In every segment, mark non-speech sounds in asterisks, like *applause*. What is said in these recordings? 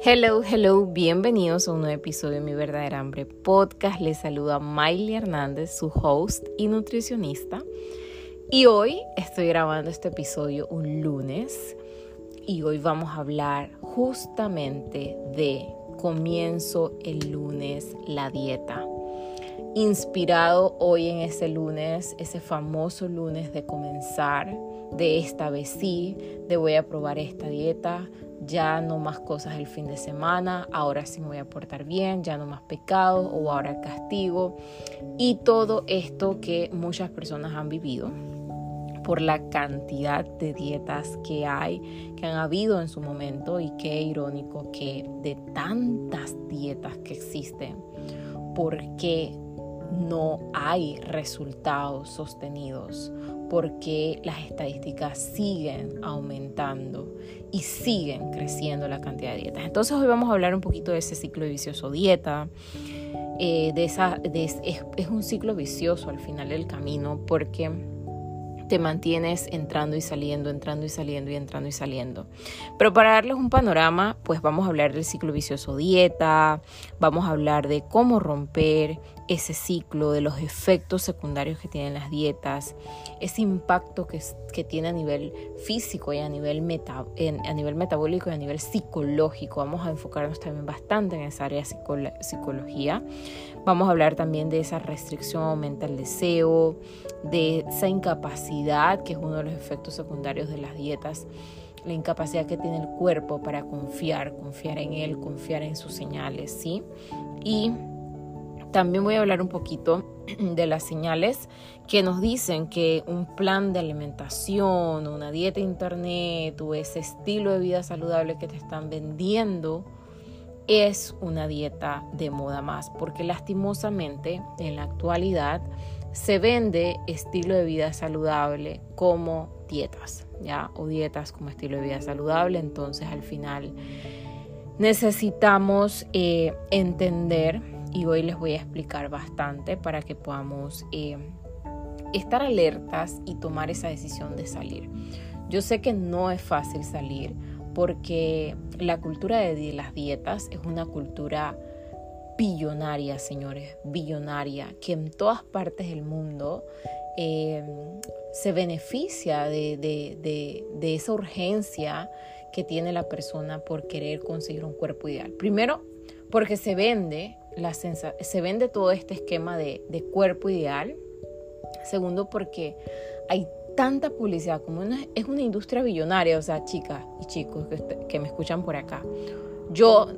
Hello, hello, bienvenidos a un nuevo episodio de Mi Verdadera Hambre Podcast. Les saluda Miley Hernández, su host y nutricionista. Y hoy estoy grabando este episodio un lunes y hoy vamos a hablar justamente de comienzo el lunes la dieta. Inspirado hoy en ese lunes, ese famoso lunes de comenzar, de esta vez sí, de voy a probar esta dieta, ya no más cosas el fin de semana, ahora sí me voy a portar bien, ya no más pecados o ahora castigo. Y todo esto que muchas personas han vivido por la cantidad de dietas que hay, que han habido en su momento y qué irónico que de tantas dietas que existen, porque no hay resultados sostenidos porque las estadísticas siguen aumentando y siguen creciendo la cantidad de dietas. Entonces hoy vamos a hablar un poquito de ese ciclo vicioso dieta. Eh, de esa, es, es un ciclo vicioso al final del camino porque te mantienes entrando y saliendo, entrando y saliendo y entrando y saliendo. Pero para darles un panorama, pues vamos a hablar del ciclo vicioso dieta, vamos a hablar de cómo romper ese ciclo, de los efectos secundarios que tienen las dietas, ese impacto que, que tiene a nivel físico y a nivel, meta, a nivel metabólico y a nivel psicológico. Vamos a enfocarnos también bastante en esa área de psicología. Vamos a hablar también de esa restricción aumenta el deseo, de esa incapacidad, que es uno de los efectos secundarios de las dietas la incapacidad que tiene el cuerpo para confiar, confiar en él, confiar en sus señales, ¿sí? Y también voy a hablar un poquito *clears throat* de las señales que nos dicen que un plan de alimentación, una dieta internet o ese estilo de vida saludable que te están vendiendo es una dieta de moda más, porque lastimosamente en la actualidad se vende estilo de vida saludable como dietas, ¿ya? O dietas como estilo de vida saludable, entonces al final necesitamos eh, entender y hoy les voy a explicar bastante para que podamos eh, estar alertas y tomar esa decisión de salir. Yo sé que no es fácil salir porque la cultura de las dietas es una cultura billonaria, señores, billonaria, que en todas partes del mundo eh, se beneficia de, de, esa urgencia que tiene la persona por querer conseguir un cuerpo ideal. Primero, porque se vende se vende todo este esquema de, cuerpo ideal. Segundo, porque hay tanta publicidad, como es una industria billonaria, o sea, chicas y chicos que, me escuchan por acá. Yo,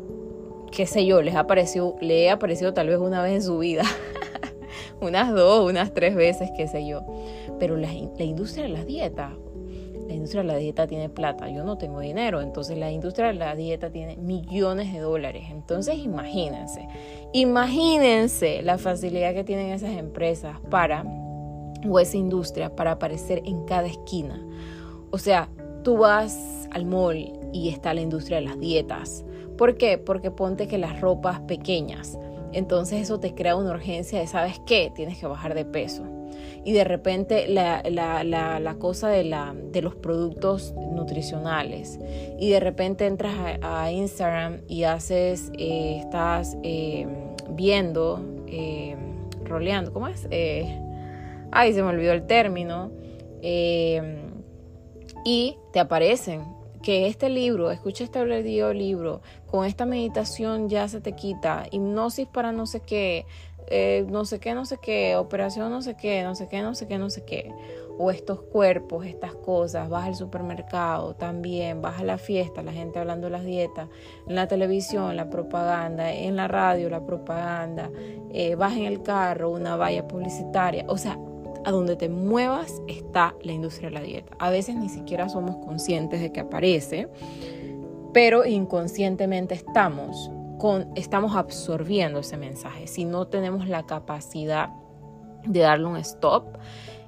qué sé yo, les ha aparecido, le he aparecido tal vez una vez en su vida, *laughs* unas dos, unas tres veces, qué sé yo. Pero la, la industria de las dietas, la industria de la dieta tiene plata, yo no tengo dinero, entonces la industria de la dieta tiene millones de dólares. Entonces imagínense, imagínense la facilidad que tienen esas empresas para, o esa industria, para aparecer en cada esquina. O sea, tú vas al mall y está la industria de las dietas. ¿Por qué? Porque ponte que las ropas pequeñas. Entonces eso te crea una urgencia de, ¿sabes qué? Tienes que bajar de peso y de repente la, cosa de, la, de los productos nutricionales y de repente entras a, Instagram y haces, eh, estás eh, viendo, eh, roleando, ¿cómo es? ay, se me olvidó el término. y te aparecen que este libro, escucha este libro, con esta meditación ya se te quita, hipnosis para no sé qué, eh, no sé qué, no sé qué, operación no sé qué, no sé qué, no sé qué, no sé qué. O estos cuerpos, estas cosas, vas al supermercado también, vas a la fiesta, la gente hablando de las dietas, en la televisión, la propaganda, en la radio, la propaganda, eh, vas en el carro, una valla publicitaria. O sea, a donde te muevas está la industria de la dieta. A veces ni siquiera somos conscientes de que aparece, pero inconscientemente estamos estamos absorbiendo ese mensaje, si no tenemos la capacidad de darle un stop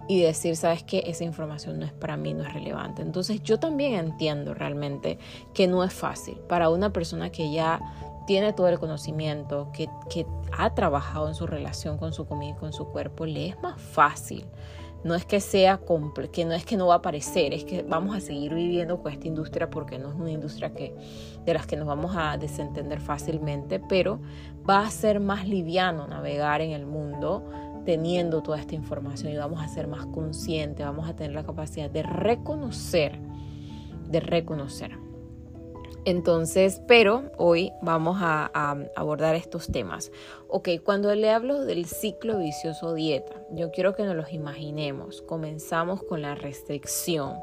y decir, sabes que esa información no es para mí, no es relevante. Entonces yo también entiendo realmente que no es fácil. Para una persona que ya tiene todo el conocimiento, que, que ha trabajado en su relación con su comida y con su cuerpo, le es más fácil no es que sea que no es que no va a aparecer, es que vamos a seguir viviendo con esta industria porque no es una industria que de las que nos vamos a desentender fácilmente, pero va a ser más liviano navegar en el mundo teniendo toda esta información y vamos a ser más conscientes, vamos a tener la capacidad de reconocer, de reconocer. Entonces, pero hoy vamos a, abordar estos temas. Ok, cuando le hablo del ciclo vicioso dieta, yo quiero que nos los imaginemos. Comenzamos con la restricción.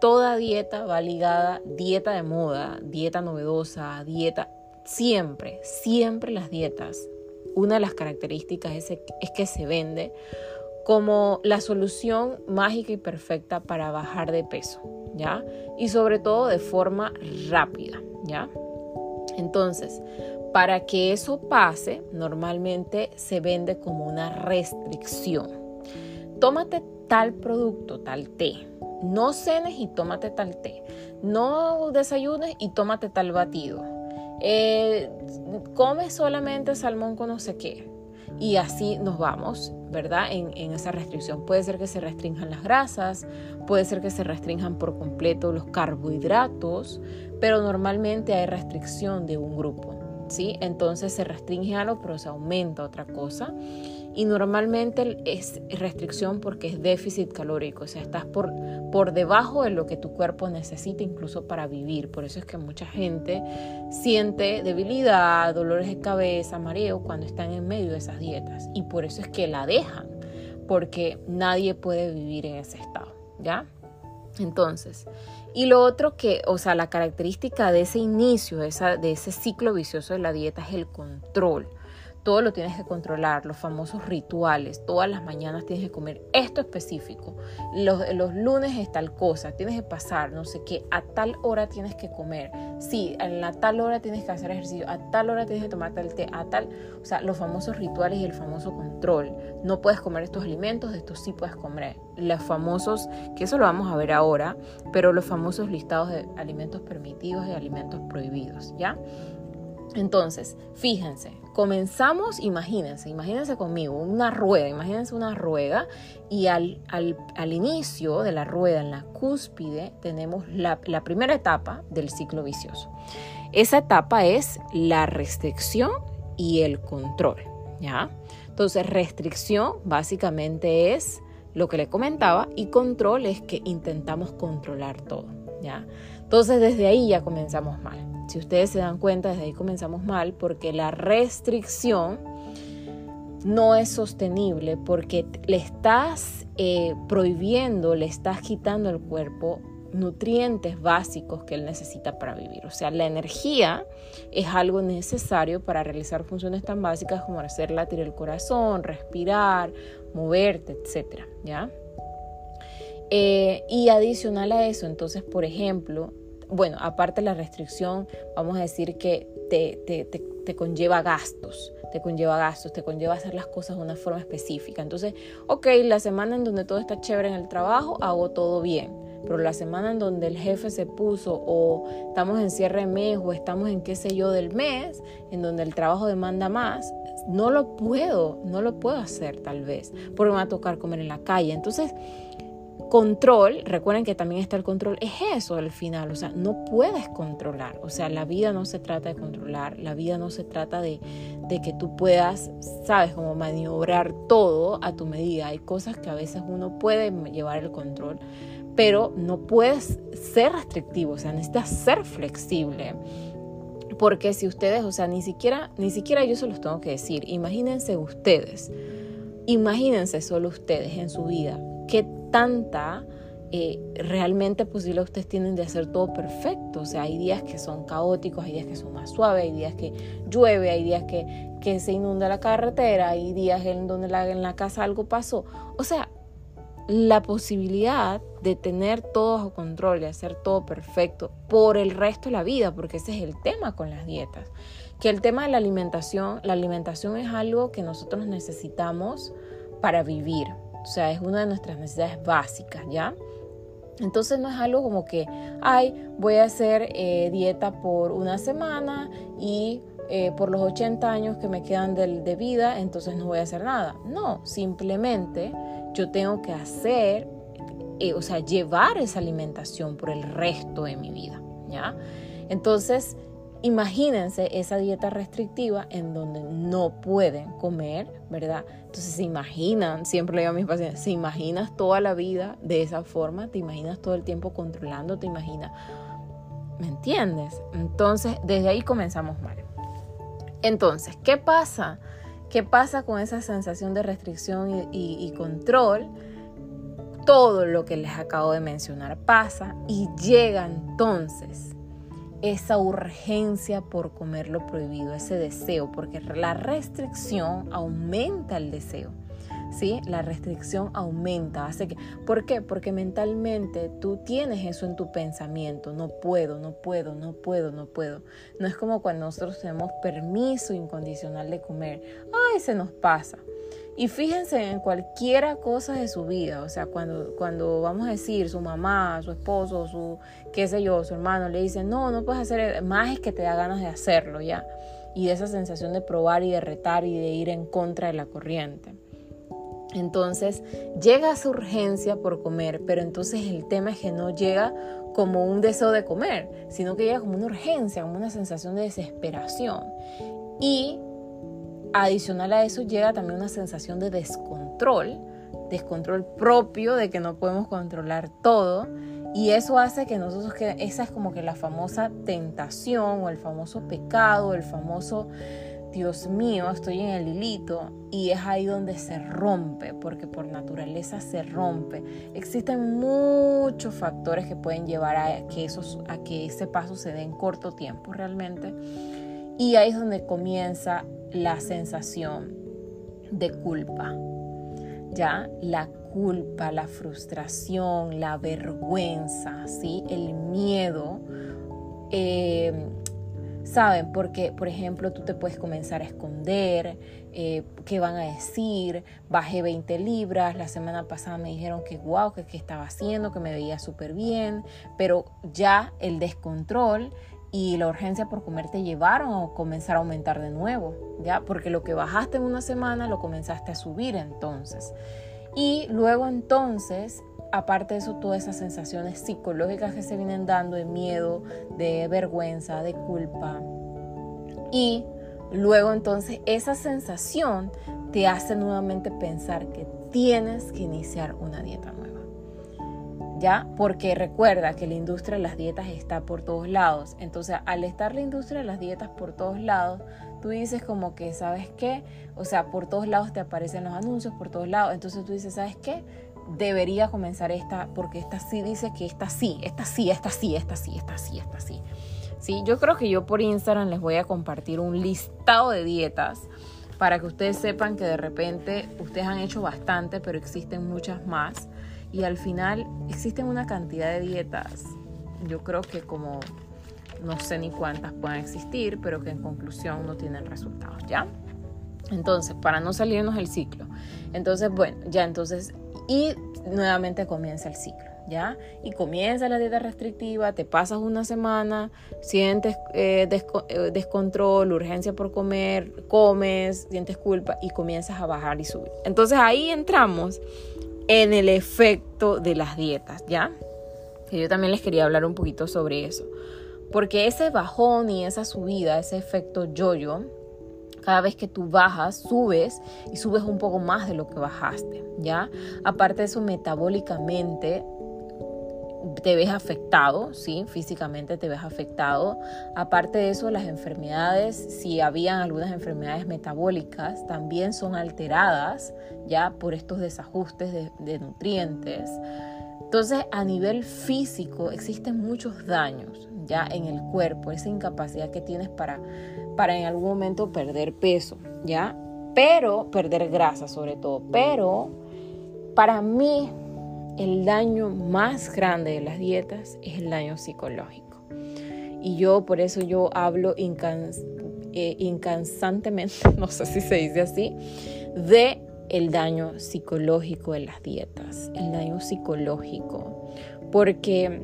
Toda dieta va ligada, dieta de moda, dieta novedosa, dieta, siempre, siempre las dietas. Una de las características es, es que se vende como la solución mágica y perfecta para bajar de peso, Y sobre todo de forma rápida, ¿ya? Entonces, para que eso pase, normalmente se vende como una restricción. Tómate tal producto, tal té. No cenes y tómate tal té. No desayunes y tómate tal batido. Eh, come solamente salmón con no sé qué y así nos vamos, ¿verdad? En, esa restricción. Puede ser que se restrinjan las grasas, puede ser que se restrinjan por completo los carbohidratos, pero normalmente hay restricción de un grupo, ¿sí? Entonces se restringe algo, pero se aumenta otra cosa y normalmente es restricción porque es déficit calórico, o sea, estás por, por debajo de lo que tu cuerpo necesita incluso para vivir. Por eso es que mucha gente siente debilidad, dolores de cabeza, mareo cuando están en medio de esas dietas y por eso es que la dejan, porque nadie puede vivir en ese estado, ¿ya? Entonces, y lo otro que, o sea, la característica de ese inicio, de, esa, de ese ciclo vicioso de la dieta es el control todo lo tienes que controlar, los famosos rituales, todas las mañanas tienes que comer esto específico, los, lunes es tal cosa, tienes que pasar, no sé qué, a tal hora tienes que comer, sí, la tal hora tienes que hacer ejercicio, a tal hora tienes que tomar tal té, a tal, o sea, los famosos rituales y el famoso control, no puedes comer estos alimentos, de estos sí puedes comer, los famosos, que eso lo vamos a ver ahora, pero los famosos listados de alimentos permitidos y alimentos prohibidos, ¿ya? Entonces, fíjense, comenzamos, imagínense, imagínense conmigo, una rueda, imagínense una rueda y al, al, inicio de la rueda, en la cúspide, tenemos la, la primera etapa del ciclo vicioso. Esa etapa es la restricción y el control, ¿ya? Entonces, restricción básicamente es lo que le comentaba y control es que intentamos controlar todo, ¿ya? Entonces, desde ahí ya comenzamos mal. Si ustedes se dan cuenta, desde ahí comenzamos mal porque la restricción no es sostenible porque le estás eh, prohibiendo, le estás quitando al cuerpo nutrientes básicos que él necesita para vivir. O sea, la energía es algo necesario para realizar funciones tan básicas como hacer latir el corazón, respirar, moverte, etc. ¿ya? Eh, y adicional a eso, entonces, por ejemplo, bueno, aparte de la restricción, vamos a decir que te, te, te, conlleva gastos, te conlleva gastos, te conlleva hacer las cosas de una forma específica. Entonces, ok, la semana en donde todo está chévere en el trabajo, hago todo bien. Pero la semana en donde el jefe se puso o estamos en cierre de mes o estamos en qué sé yo del mes, en donde el trabajo demanda más, no lo puedo, no lo puedo hacer tal vez, porque me va a tocar comer en la calle. Entonces, Control, recuerden que también está el control, es eso al final, o sea, no puedes controlar, o sea, la vida no se trata de controlar, la vida no se trata de, de que tú puedas, sabes, como maniobrar todo a tu medida. Hay cosas que a veces uno puede llevar el control, pero no puedes ser restrictivo, o sea, necesitas ser flexible. Porque si ustedes, o sea, ni siquiera, ni siquiera yo se los tengo que decir, imagínense ustedes, imagínense solo ustedes en su vida, que tanta eh, realmente posible ustedes tienen de hacer todo perfecto. O sea, hay días que son caóticos, hay días que son más suaves, hay días que llueve, hay días que, que se inunda la carretera, hay días en donde en la casa algo pasó. O sea, la posibilidad de tener todo bajo control y hacer todo perfecto por el resto de la vida, porque ese es el tema con las dietas. Que el tema de la alimentación, la alimentación es algo que nosotros necesitamos para vivir, o sea, es una de nuestras necesidades básicas, ¿ya? Entonces no es algo como que, ay, voy a hacer eh, dieta por una semana y eh, por los 80 años que me quedan de, de, vida, entonces no voy a hacer nada. No, simplemente yo tengo que hacer, eh, o sea, llevar esa alimentación por el resto de mi vida, ¿ya? Entonces, imagínense esa dieta restrictiva en donde no pueden comer, ¿verdad? Entonces se imaginan, siempre le digo a mis pacientes, se imaginas toda la vida de esa forma, te imaginas todo el tiempo controlando, te imaginas, ¿me entiendes? Entonces, desde ahí comenzamos mal. Entonces, ¿qué pasa? ¿Qué pasa con esa sensación de restricción y, control? Todo lo que les acabo de mencionar pasa y llega entonces esa urgencia por comer lo prohibido, ese deseo, porque la restricción aumenta el deseo. ¿Sí? La restricción aumenta, hace que ¿Por qué? Porque mentalmente tú tienes eso en tu pensamiento, no puedo, no puedo, no puedo, no puedo. No es como cuando nosotros tenemos permiso incondicional de comer. Ay, se nos pasa. Y fíjense en cualquiera cosa de su vida, o sea, cuando, cuando vamos a decir su mamá, su esposo, su, qué sé yo, su hermano, le dicen, no, no puedes hacer, más es que te da ganas de hacerlo ya. Y esa sensación de probar y de retar y de ir en contra de la corriente. Entonces llega esa urgencia por comer, pero entonces el tema es que no llega como un deseo de comer, sino que llega como una urgencia, como una sensación de desesperación. Y Adicional a eso llega también una sensación de descontrol, descontrol propio de que no podemos controlar todo y eso hace que nosotros que esa es como que la famosa tentación o el famoso pecado, el famoso Dios mío, estoy en el hilito y es ahí donde se rompe, porque por naturaleza se rompe. Existen muchos factores que pueden llevar a que, esos, a que ese paso se dé en corto tiempo realmente. Y ahí es donde comienza la sensación de culpa. Ya la culpa, la frustración, la vergüenza, ¿sí? el miedo. Eh, Saben, porque, por ejemplo, tú te puedes comenzar a esconder, eh, qué van a decir, bajé 20 libras, la semana pasada me dijeron que guau, que qué estaba haciendo, que me veía súper bien, pero ya el descontrol y la urgencia por comer te llevaron a comenzar a aumentar de nuevo, ¿ya? Porque lo que bajaste en una semana lo comenzaste a subir entonces. Y luego entonces, aparte de eso, todas esas sensaciones psicológicas que se vienen dando de miedo, de vergüenza, de culpa. Y luego entonces esa sensación te hace nuevamente pensar que tienes que iniciar una dieta nueva. ¿Ya? Porque recuerda que la industria de las dietas está por todos lados. Entonces, al estar la industria de las dietas por todos lados, tú dices como que, ¿sabes qué? O sea, por todos lados te aparecen los anuncios, por todos lados. Entonces tú dices, ¿sabes qué? Debería comenzar esta, porque esta sí dice que esta sí, esta sí, esta sí, esta sí, esta sí, esta sí. Sí, yo creo que yo por Instagram les voy a compartir un listado de dietas para que ustedes sepan que de repente ustedes han hecho bastante, pero existen muchas más y al final existen una cantidad de dietas, yo creo que como no sé ni cuántas puedan existir, pero que en conclusión no tienen resultados, ¿ya? Entonces, para no salirnos del ciclo. Entonces, bueno, ya entonces, y nuevamente comienza el ciclo, ¿ya? Y comienza la dieta restrictiva, te pasas una semana, sientes eh, eh, descontrol, urgencia por comer, comes, sientes culpa y comienzas a bajar y subir. Entonces ahí entramos en el efecto de las dietas, ¿ya? Que yo también les quería hablar un poquito sobre eso. Porque ese bajón y esa subida, ese efecto yo-yo, cada vez que tú bajas, subes y subes un poco más de lo que bajaste, ¿ya? Aparte de eso, metabólicamente te ves afectado, ¿sí? Físicamente te ves afectado. Aparte de eso, las enfermedades, si habían algunas enfermedades metabólicas, también son alteradas ya por estos desajustes de, nutrientes. Entonces, a nivel físico, existen muchos daños ya en el cuerpo, esa incapacidad que tienes para, para en algún momento perder peso, ¿ya? Pero, perder grasa sobre todo. Pero, para mí, el daño más grande de las dietas es el daño psicológico. Y yo por eso yo hablo eh, incansantemente, *laughs* no sé si se dice así, de el daño psicológico de las dietas, el daño psicológico, porque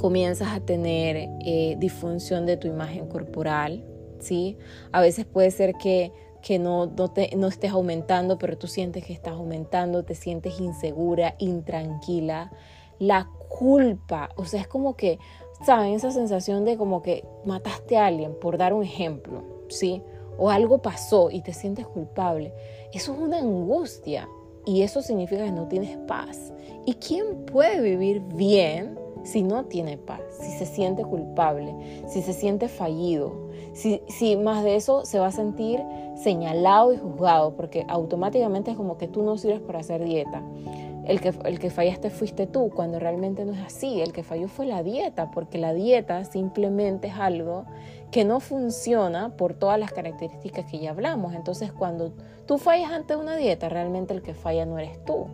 comienzas a tener eh, disfunción de tu imagen corporal, ¿sí? A veces puede ser que que no, no, te, no estés aumentando, pero tú sientes que estás aumentando, te sientes insegura, intranquila. La culpa, o sea, es como que, ¿saben? Esa sensación de como que mataste a alguien, por dar un ejemplo, ¿sí? O algo pasó y te sientes culpable. Eso es una angustia y eso significa que no tienes paz. ¿Y quién puede vivir bien si no tiene paz? Si se siente culpable, si se siente fallido, si, más de eso se va a sentir señalado y juzgado, porque automáticamente es como que tú no sirves para hacer dieta el que, el que fallaste fuiste tú, cuando realmente no es así. El que falló fue la dieta, porque la dieta simplemente es algo que no funciona por todas las características que ya hablamos. Entonces, cuando tú fallas ante una dieta, realmente el que falla no eres tú.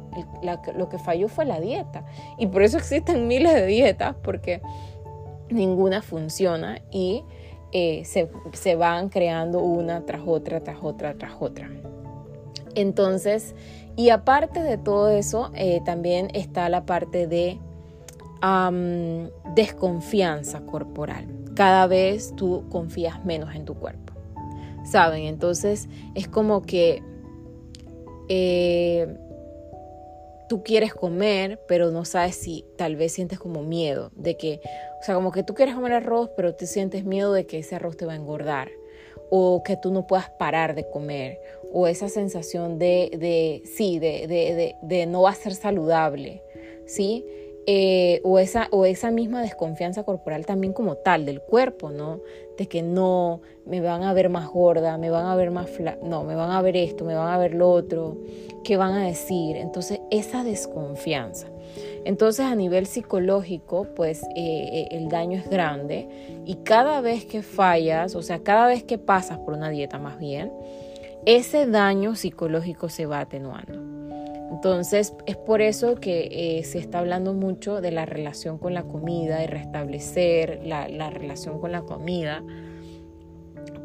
lo que falló fue la dieta. Y por eso existen miles de dietas, porque ninguna funciona y eh, se, se van creando una tras otra, tras otra, tras otra. Entonces, y aparte de todo eso, eh, también está la parte de desconfianza corporal. Cada vez tú confías menos en tu cuerpo. ¿Saben? Entonces es como que eh, tú quieres comer, pero no sabes si tal vez sientes como miedo de que, o sea, como que tú quieres comer arroz, pero te sientes miedo de que ese arroz te va a engordar o que tú no puedas parar de comer, o esa sensación de, de sí, de, de, de, no va a ser saludable, ¿sí? Eh, o, esa, o esa misma desconfianza corporal también como tal del cuerpo, ¿no? De que no, me van a ver más gorda, me van a ver más fla no, me van a ver esto, me van a ver lo otro, ¿qué van a decir? Entonces, esa desconfianza. Entonces a nivel psicológico, pues eh, eh, el daño es grande y cada vez que fallas, o sea, cada vez que pasas por una dieta más bien, ese daño psicológico se va atenuando. Entonces es por eso que eh, se está hablando mucho de la relación con la comida y restablecer la, la relación con la comida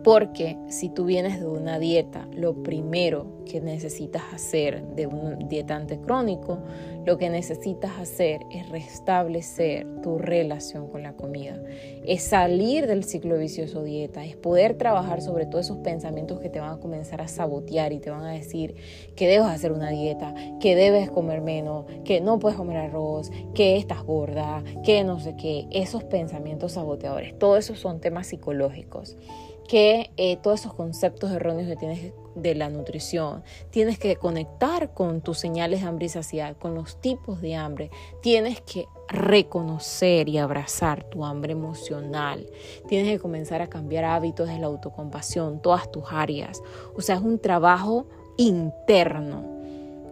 porque si tú vienes de una dieta, lo primero que necesitas hacer de un dietante crónico, lo que necesitas hacer es restablecer tu relación con la comida, es salir del ciclo vicioso dieta, es poder trabajar sobre todos esos pensamientos que te van a comenzar a sabotear y te van a decir que debes hacer una dieta, que debes comer menos, que no puedes comer arroz, que estás gorda, que no sé qué, esos pensamientos saboteadores, todos esos son temas psicológicos que eh, todos esos conceptos erróneos que tienes de la nutrición, tienes que conectar con tus señales de hambre y saciedad, con los tipos de hambre, tienes que reconocer y abrazar tu hambre emocional, tienes que comenzar a cambiar hábitos de la autocompasión, todas tus áreas, o sea, es un trabajo interno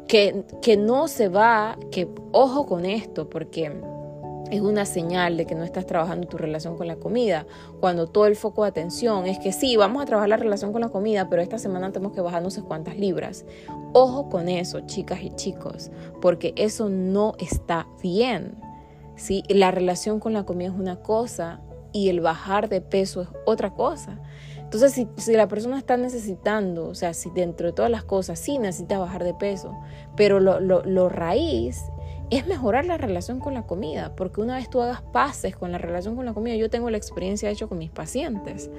que, que no se va, que ojo con esto, porque es una señal de que no estás trabajando tu relación con la comida. Cuando todo el foco de atención es que sí, vamos a trabajar la relación con la comida, pero esta semana tenemos que bajar no sé cuántas libras. Ojo con eso, chicas y chicos, porque eso no está bien. ¿sí? La relación con la comida es una cosa y el bajar de peso es otra cosa. Entonces, si, si, la persona está necesitando, o sea, si dentro de todas las cosas sí necesita bajar de peso, pero lo, lo, lo raíz es mejorar la relación con la comida, porque una vez tú hagas pases con la relación con la comida, yo tengo la experiencia hecho con mis pacientes.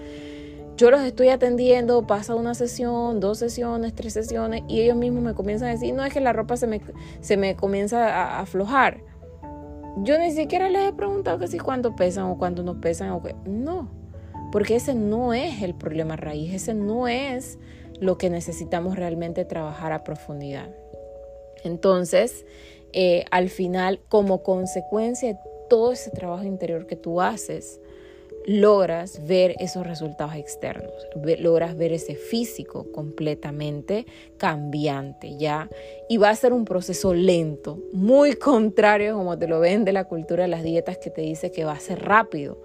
Yo los estoy atendiendo, pasa una sesión, dos sesiones, tres sesiones, y ellos mismos me comienzan a decir, no es que la ropa se me, se me comienza a, aflojar. Yo ni siquiera les he preguntado que si cuánto pesan o cuánto no pesan o qué. No, porque ese no es el problema raíz, ese no es lo que necesitamos realmente trabajar a profundidad. Entonces, eh, al final, como consecuencia de todo ese trabajo interior que tú haces, logras ver esos resultados externos, logras ver ese físico completamente cambiante, ¿ya? Y va a ser un proceso lento, muy *laughs* contrario como te lo ven de la cultura de las dietas que te dice que va a ser rápido,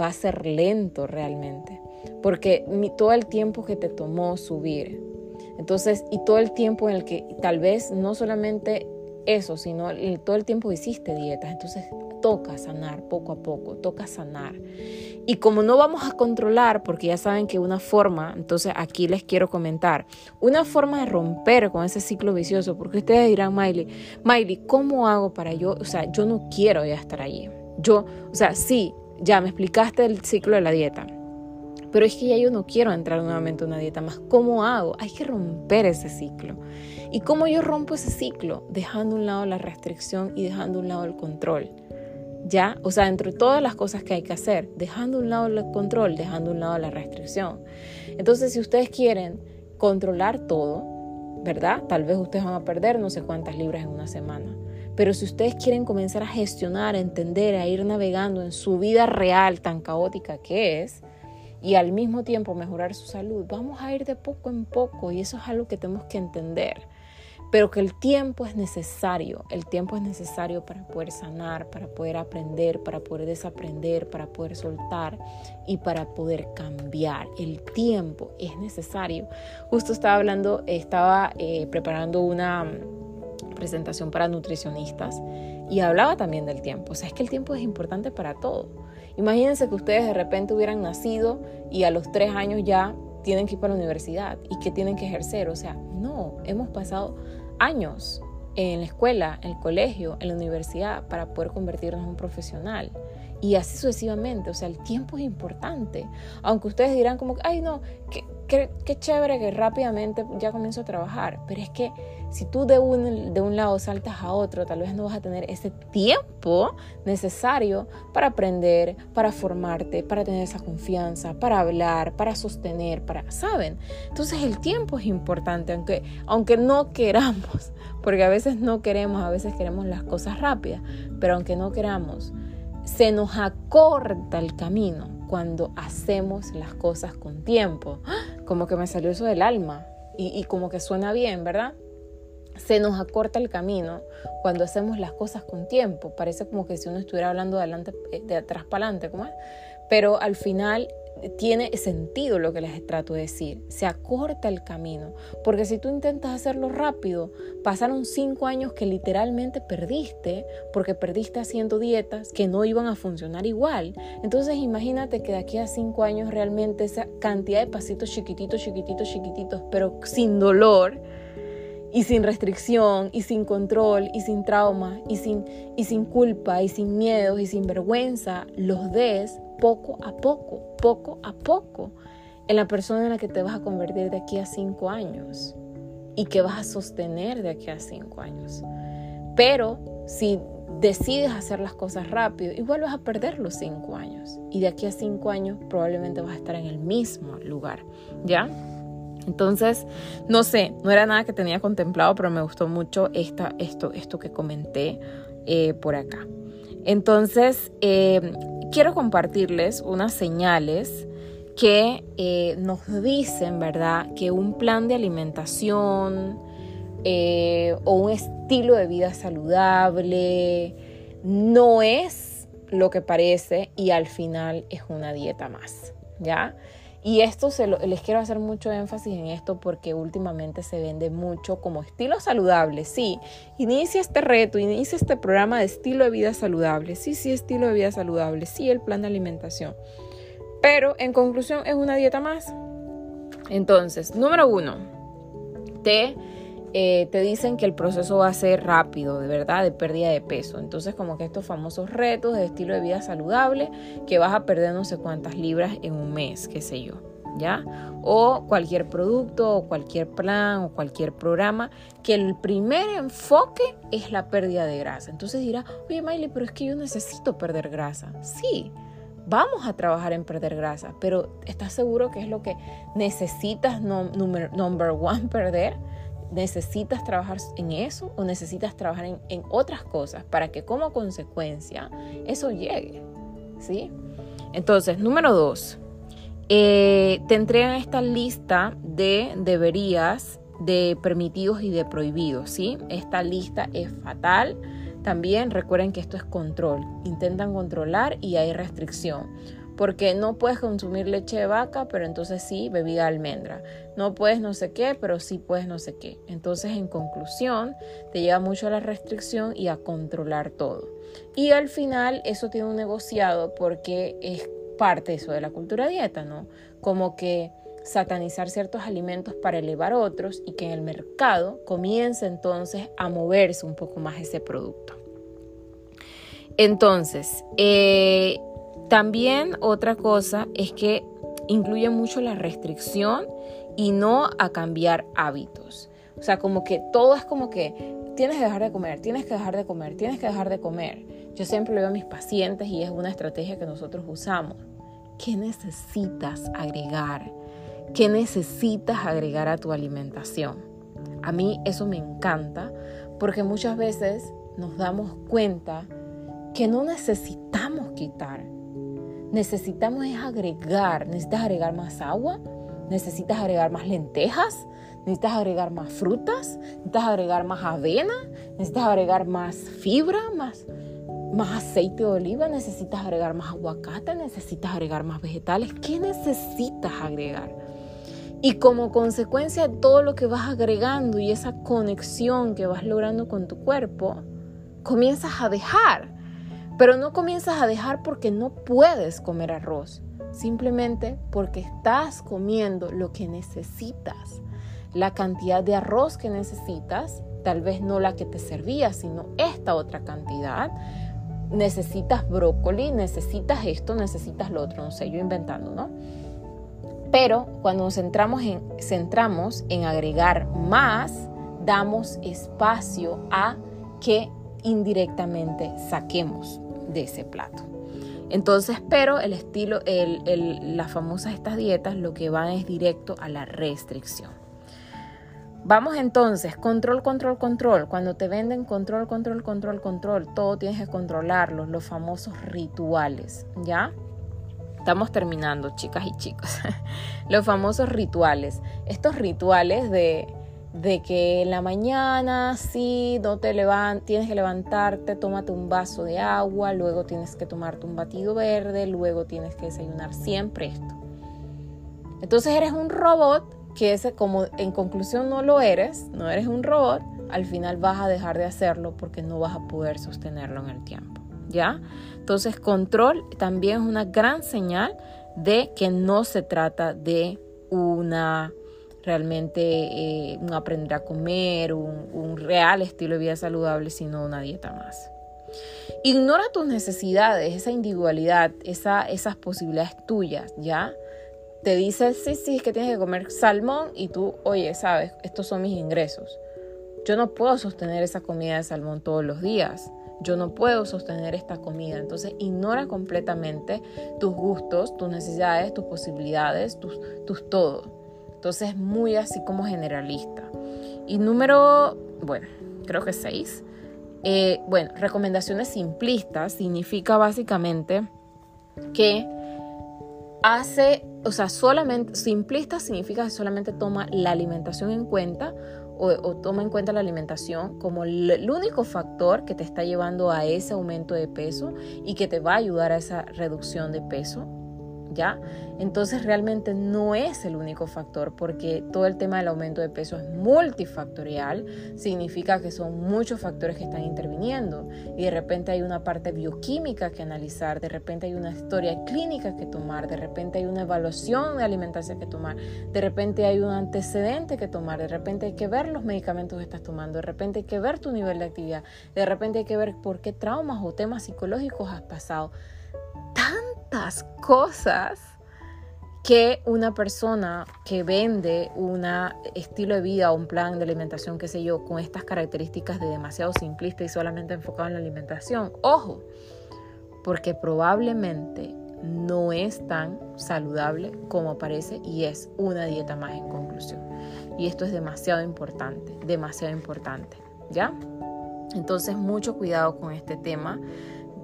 va a ser lento realmente, porque todo el tiempo que te tomó subir, entonces, y todo el tiempo en el que tal vez no solamente eso, sino todo el tiempo hiciste dietas. Entonces toca sanar poco a poco, toca sanar. Y como no vamos a controlar, porque ya saben que una forma, entonces aquí les quiero comentar, una forma de romper con ese ciclo vicioso, porque ustedes dirán, Miley, Miley, ¿cómo hago para yo? O sea, yo no quiero ya estar allí. Yo, o sea, sí, ya me explicaste el ciclo de la dieta, pero es que ya yo no quiero entrar nuevamente a una dieta más. ¿Cómo hago? Hay que romper ese ciclo. ¿Y cómo yo rompo ese ciclo? Dejando a un lado la restricción y dejando a un lado el control. ¿Ya? O sea, entre todas las cosas que hay que hacer, dejando a un lado el control, dejando a un lado la restricción. Entonces, si ustedes quieren controlar todo, ¿verdad? Tal vez ustedes van a perder no sé cuántas libras en una semana. Pero si ustedes quieren comenzar a gestionar, a entender, a ir navegando en su vida real tan caótica que es, y al mismo tiempo mejorar su salud, vamos a ir de poco en poco y eso es algo que tenemos que entender pero que el tiempo es necesario, el tiempo es necesario para poder sanar, para poder aprender, para poder desaprender, para poder soltar y para poder cambiar. El tiempo es necesario. Justo estaba hablando, estaba eh, preparando una mm, presentación para nutricionistas y hablaba también del tiempo. O sea, es que el tiempo es importante para todo. Imagínense que ustedes de repente hubieran nacido y a los tres años ya tienen que ir para la universidad y que tienen que ejercer. O sea, no, hemos pasado años en la escuela, en el colegio, en la universidad para poder convertirnos en un profesional. Y así sucesivamente, o sea, el tiempo es importante. Aunque ustedes dirán como, ay no, qué, qué, chévere que rápidamente ya comienzo a trabajar. Pero es que si tú de un, de un lado saltas a otro, tal vez no vas a tener ese tiempo necesario para aprender, para formarte, para tener esa confianza, para hablar, para sostener, para, ¿saben? Entonces el tiempo es importante, aunque, aunque no *laughs* queramos, porque a veces no queremos, a veces queremos las cosas rápidas, pero aunque no queramos, se nos acorta el camino cuando hacemos las cosas con tiempo. Como que me salió eso del alma y, y como que suena bien, ¿verdad? Se nos acorta el camino cuando hacemos las cosas con tiempo. Parece como que si uno estuviera hablando de, adelante, eh, de atrás para adelante, ¿cómo es? Pero al final tiene sentido lo que les trato de decir. Se acorta el camino. Porque si tú intentas hacerlo rápido, pasaron cinco años que literalmente perdiste porque perdiste haciendo dietas que no iban a funcionar igual. Entonces imagínate que de aquí a cinco años realmente esa cantidad de pasitos chiquititos, chiquititos, chiquititos, pero sin dolor y sin restricción y sin control y sin trauma y sin, y sin culpa y sin miedos y sin vergüenza, los des poco a poco, poco a poco, en la persona en la que te vas a convertir de aquí a cinco años y que vas a sostener de aquí a cinco años. Pero si decides hacer las cosas rápido, igual vas a perder los cinco años. Y de aquí a cinco años probablemente vas a estar en el mismo lugar, ¿ya? Entonces, no sé, no era nada que tenía contemplado, pero me gustó mucho esta, esto, esto que comenté eh, por acá. Entonces, eh, quiero compartirles unas señales que eh, nos dicen, ¿verdad?, que un plan de alimentación eh, o un estilo de vida saludable no es lo que parece y al final es una dieta más, ¿ya? Y esto se les quiero hacer mucho énfasis en esto porque últimamente se vende mucho como estilo saludable. Sí, inicia este reto, inicia este programa de estilo de vida saludable. Sí, sí, estilo de vida saludable. Sí, el plan de alimentación. Pero en conclusión es una dieta más. Entonces, número uno, te eh, te dicen que el proceso va a ser rápido, de verdad, de pérdida de peso. Entonces, como que estos famosos retos de estilo de vida saludable, que vas a perder no sé cuántas libras en un mes, qué sé yo, ¿ya? O cualquier producto, o cualquier plan, o cualquier programa, que el primer enfoque es la pérdida de grasa. Entonces dirá, oye, Miley, pero es que yo necesito perder grasa. Sí. Vamos a trabajar en perder grasa, pero ¿estás seguro que es lo que necesitas number one perder? Necesitas trabajar en eso o necesitas trabajar en, otras cosas para que como consecuencia eso llegue. ¿Sí? Entonces, número dos, eh, te entregan esta lista de deberías, de permitidos y de prohibidos. ¿sí? Esta lista es fatal. También recuerden que esto es control. Intentan controlar y hay restricción porque no puedes consumir leche de vaca, pero entonces sí bebida de almendra. No puedes no sé qué, pero sí puedes no sé qué. Entonces, en conclusión, te lleva mucho a la restricción y a controlar todo. Y al final eso tiene un negociado porque es parte eso de la cultura dieta, ¿no? Como que satanizar ciertos alimentos para elevar otros y que en el mercado comience entonces a moverse un poco más ese producto. Entonces, eh, también otra cosa es que incluye mucho la restricción y no a cambiar hábitos. O sea, como que todo es como que tienes que dejar de comer, tienes que dejar de comer, tienes que dejar de comer. Yo siempre lo veo a mis pacientes y es una estrategia que nosotros usamos. ¿Qué necesitas agregar? ¿Qué necesitas agregar a tu alimentación? A mí eso me encanta porque muchas veces nos damos cuenta que no necesitamos quitar. Necesitamos es agregar. Necesitas agregar más agua, necesitas agregar más lentejas, necesitas agregar más frutas, necesitas agregar más avena, necesitas agregar más fibra, más, más aceite de oliva, necesitas agregar más aguacate, necesitas agregar más vegetales. ¿Qué necesitas agregar? Y como consecuencia de todo lo que vas agregando y esa conexión que vas logrando con tu cuerpo, comienzas a dejar. Pero no comienzas a dejar porque no puedes comer arroz, simplemente porque estás comiendo lo que necesitas. La cantidad de arroz que necesitas, tal vez no la que te servía, sino esta otra cantidad. Necesitas brócoli, necesitas esto, necesitas lo otro, no sé, yo inventando, ¿no? Pero cuando nos centramos en, centramos en agregar más, damos espacio a que indirectamente saquemos de ese plato. Entonces, pero el estilo, el, las famosas estas dietas lo que van es directo a la restricción. Vamos entonces, control, control, control. Cuando te venden control, control, control, control, todo tienes que controlarlo, los famosos rituales, ¿ya? Estamos terminando, chicas y chicos. *laughs* los famosos rituales. Estos rituales de, de que en la mañana sí, no te levantas, tienes que levantarte, tómate un vaso de agua, luego tienes que tomarte un batido verde, luego tienes que desayunar siempre esto. Entonces eres un robot que ese, como en conclusión no lo eres, no eres un robot, al final vas a dejar de hacerlo porque no vas a poder sostenerlo en el tiempo. ¿Ya? Entonces, control también es una gran señal de que no se trata de una realmente eh, un aprender a comer, un, real estilo de vida saludable, sino una dieta más. Ignora tus necesidades, esa individualidad, esa, esas posibilidades tuyas, ¿ya? Te dices, sí, sí, es que tienes que comer salmón y tú, oye, sabes, estos son mis ingresos. Yo no puedo sostener esa comida de salmón todos los días. Yo no puedo sostener esta comida. Entonces ignora completamente tus gustos, tus necesidades, tus posibilidades, tus, tus todo. Entonces, muy así como generalista. Y número, bueno, creo que seis. Eh, bueno, recomendaciones simplistas significa básicamente que hace, o sea, solamente, simplista significa que solamente toma la alimentación en cuenta o, o, toma en cuenta la alimentación como el único factor que te está llevando a ese aumento de peso y que te va a ayudar a esa reducción de peso ¿ya? Entonces realmente no es el único factor porque todo el tema del aumento de peso es multifactorial, significa que son muchos factores que están interviniendo y de repente hay una parte bioquímica que analizar, de repente hay una historia clínica que tomar, de repente hay una evaluación de alimentación que tomar, de repente hay un antecedente que tomar, de repente hay que ver los medicamentos que estás tomando, de repente hay que ver tu nivel de actividad, de repente hay que ver por qué traumas o temas psicológicos has pasado tantas cosas que una persona que vende un estilo de vida o un plan de alimentación, qué sé yo, con estas características de demasiado simplista y solamente enfocado en la alimentación. Ojo, porque probablemente no es tan saludable como parece y es una dieta más en conclusión. Y esto es demasiado importante, demasiado importante, ¿ya? Entonces, mucho cuidado con este tema.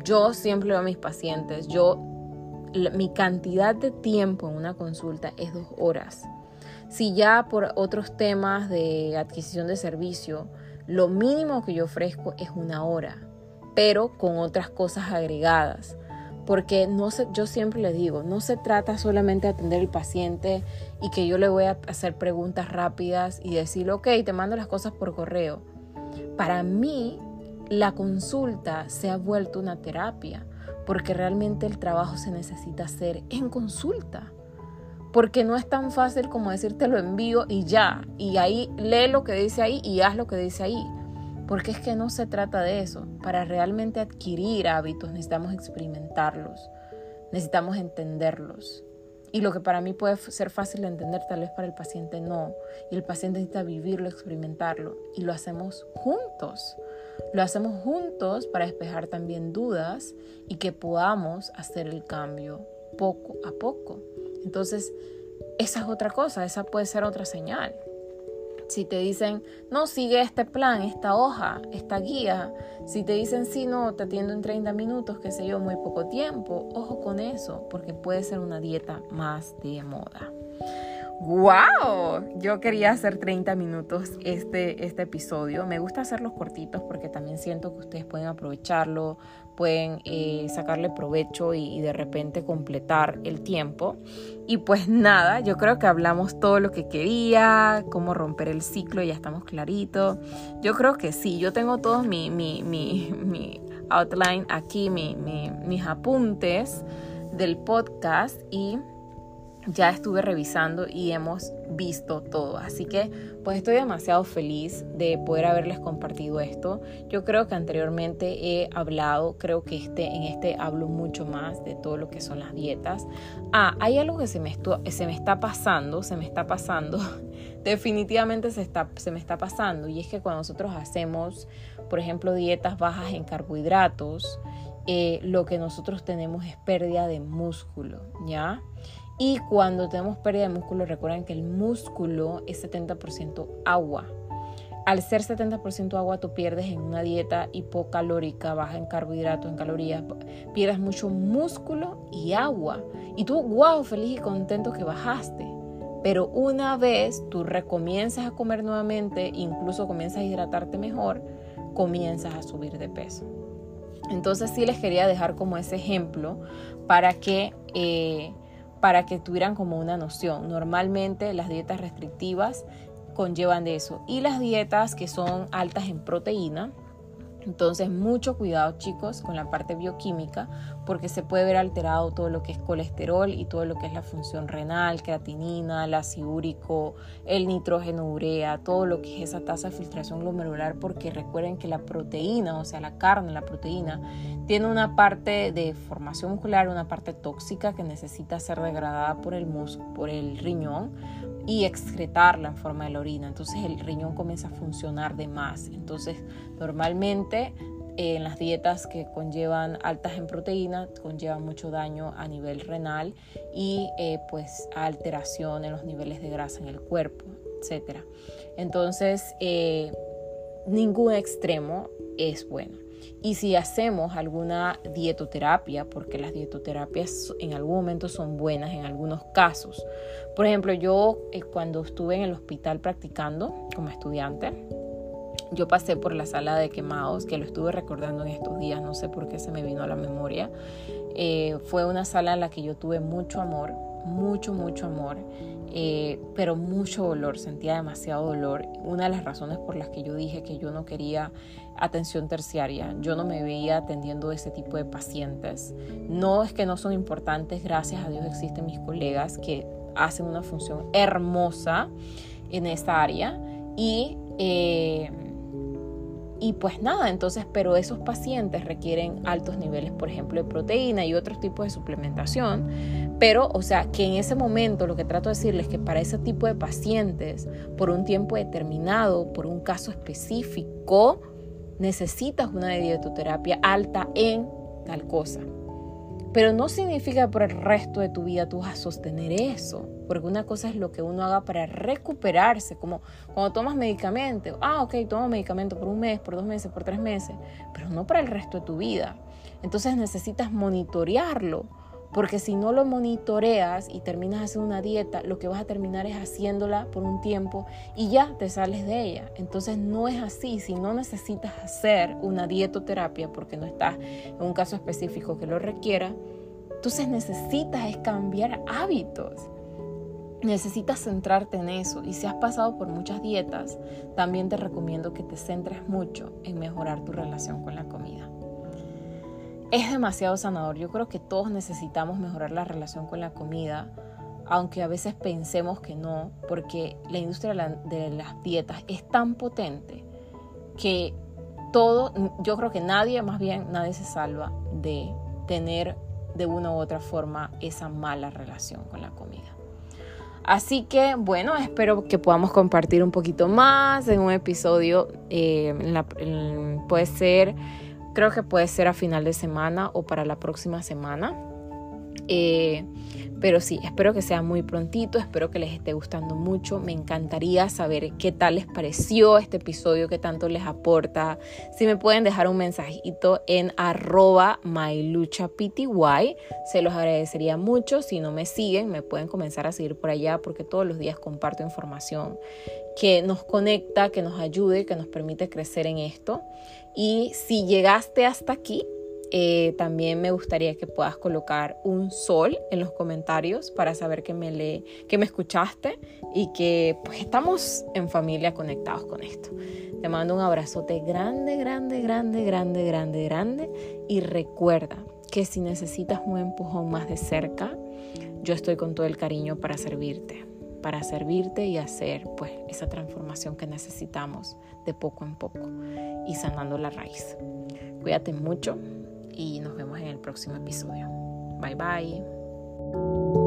Yo siempre veo a mis pacientes, yo mi cantidad de tiempo en una consulta es dos horas. Si ya por otros temas de adquisición de servicio, lo mínimo que yo ofrezco es una hora, pero con otras cosas agregadas. Porque no se, yo siempre le digo, no se trata solamente de atender al paciente y que yo le voy a hacer preguntas rápidas y decirle, ok, te mando las cosas por correo. Para mí, la consulta se ha vuelto una terapia porque realmente el trabajo se necesita hacer en consulta. Porque no es tan fácil como decirte lo envío y ya. Y ahí lee lo que dice ahí y haz lo que dice ahí. Porque es que no se trata de eso. Para realmente adquirir hábitos necesitamos experimentarlos. Necesitamos entenderlos. Y lo que para mí puede ser fácil de entender, tal vez para el paciente no. Y el paciente necesita vivirlo, experimentarlo. Y lo hacemos juntos. Lo hacemos juntos para despejar también dudas y que podamos hacer el cambio poco a poco. Entonces, esa es otra cosa, esa puede ser otra señal. Si te dicen, no, sigue este plan, esta hoja, esta guía. Si te dicen, sí, no, te atiendo en 30 minutos, qué sé yo, muy poco tiempo. Ojo con eso, porque puede ser una dieta más de moda. ¡Wow! Yo quería hacer 30 minutos este, este episodio. Me gusta hacerlos cortitos porque también siento que ustedes pueden aprovecharlo, pueden eh, sacarle provecho y, de repente completar el tiempo. Y pues nada, yo creo que hablamos todo lo que quería, cómo romper el ciclo, ya estamos clarito. Yo creo que sí, yo tengo todos mi, mi, mi, mi outline aquí, mis apuntes del podcast y ya estuve revisando y hemos visto todo. Así que pues estoy demasiado feliz de poder haberles compartido esto. Yo creo que anteriormente he hablado, creo que este, en este hablo mucho más de todo lo que son las dietas. Ah, hay algo que se me, se me está pasando, se me está pasando, *laughs* definitivamente se, está, se me está pasando y es que cuando nosotros hacemos, por ejemplo, dietas bajas en carbohidratos, eh, lo que nosotros tenemos es pérdida de músculo, ¿ya? Y cuando tenemos pérdida de músculo, recuerden que el músculo es 70% agua. Al ser 70% agua, tú pierdes en una dieta hipocalórica, baja en carbohidratos, en calorías, pierdes mucho músculo y agua. Y tú, wow, feliz y contento que bajaste. Pero una vez tú recomienzas a comer nuevamente, incluso comienzas a hidratarte mejor, comienzas a subir de peso. Entonces sí les quería dejar como ese ejemplo para que... Eh, para que tuvieran como una noción. Normalmente las dietas restrictivas conllevan de eso y las dietas que son altas en proteína, entonces, mucho cuidado, chicos, con la parte bioquímica, porque se puede ver alterado todo lo que es colesterol y todo lo que es la función renal, creatinina, el ácido úrico, el nitrógeno urea, todo lo que es esa tasa de filtración glomerular, porque recuerden que la proteína, o sea, la carne, la proteína, tiene una parte de formación muscular, una parte tóxica que necesita ser degradada por el, por el riñón y excretarla en forma de la orina. Entonces el riñón comienza a funcionar de más. Entonces normalmente en las dietas que conllevan altas en proteína conllevan mucho daño a nivel renal y eh, pues alteración en los niveles de grasa en el cuerpo, etc. Entonces eh, ningún extremo es bueno. Y si hacemos alguna dietoterapia, porque las dietoterapias en algún momento son buenas en algunos casos. Por ejemplo, yo eh, cuando estuve en el hospital practicando como estudiante, yo pasé por la sala de quemados, que lo estuve recordando en estos días, no sé por qué se me vino a la memoria. Eh, fue una sala en la que yo tuve mucho amor, mucho, mucho amor. Eh, pero mucho dolor, sentía demasiado dolor. Una de las razones por las que yo dije que yo no quería atención terciaria, yo no me veía atendiendo ese tipo de pacientes. No es que no son importantes, gracias a Dios existen mis colegas que hacen una función hermosa en esta área y... Eh, y pues nada, entonces, pero esos pacientes requieren altos niveles, por ejemplo, de proteína y otros tipos de suplementación. Pero, o sea, que en ese momento lo que trato de decirles es que para ese tipo de pacientes, por un tiempo determinado, por un caso específico, necesitas una dietoterapia alta en tal cosa. Pero no significa por el resto de tu vida tú vas a sostener eso. Porque una cosa es lo que uno haga para recuperarse, como cuando tomas medicamento. Ah, ok, tomo medicamento por un mes, por dos meses, por tres meses, pero no para el resto de tu vida. Entonces necesitas monitorearlo porque si no lo monitoreas y terminas haciendo una dieta, lo que vas a terminar es haciéndola por un tiempo y ya te sales de ella. Entonces no es así. Si no necesitas hacer una dietoterapia porque no estás en un caso específico que lo requiera, entonces necesitas es cambiar hábitos. Necesitas centrarte en eso y si has pasado por muchas dietas, también te recomiendo que te centres mucho en mejorar tu relación con la comida es demasiado sanador. Yo creo que todos necesitamos mejorar la relación con la comida, aunque a veces pensemos que no, porque la industria de las dietas es tan potente que todo, yo creo que nadie, más bien nadie se salva de tener de una u otra forma esa mala relación con la comida. Así que bueno, espero que podamos compartir un poquito más en un episodio. Eh, puede ser, creo que puede ser a final de semana o para la próxima semana. Eh, pero sí, espero que sea muy prontito, espero que les esté gustando mucho. Me encantaría saber qué tal les pareció este episodio, qué tanto les aporta. Si me pueden dejar un mensajito en arroba myluchapty, se los agradecería mucho. Si no me siguen, me pueden comenzar a seguir por allá porque todos los días comparto información que nos conecta, que nos ayude, que nos permite crecer en esto. Y si llegaste hasta aquí, eh, también me gustaría que puedas colocar un sol en los comentarios para saber que me, le, que me escuchaste y que pues estamos en familia conectados con esto. Te mando un abrazote grande, grande, grande, grande, grande, grande y recuerda que si necesitas un empujón más de cerca, yo estoy con todo el cariño para servirte, para servirte y hacer pues esa transformación que necesitamos de poco en poco y sanando la raíz. Cuídate mucho y nos vemos en el próximo episodio. Bye bye.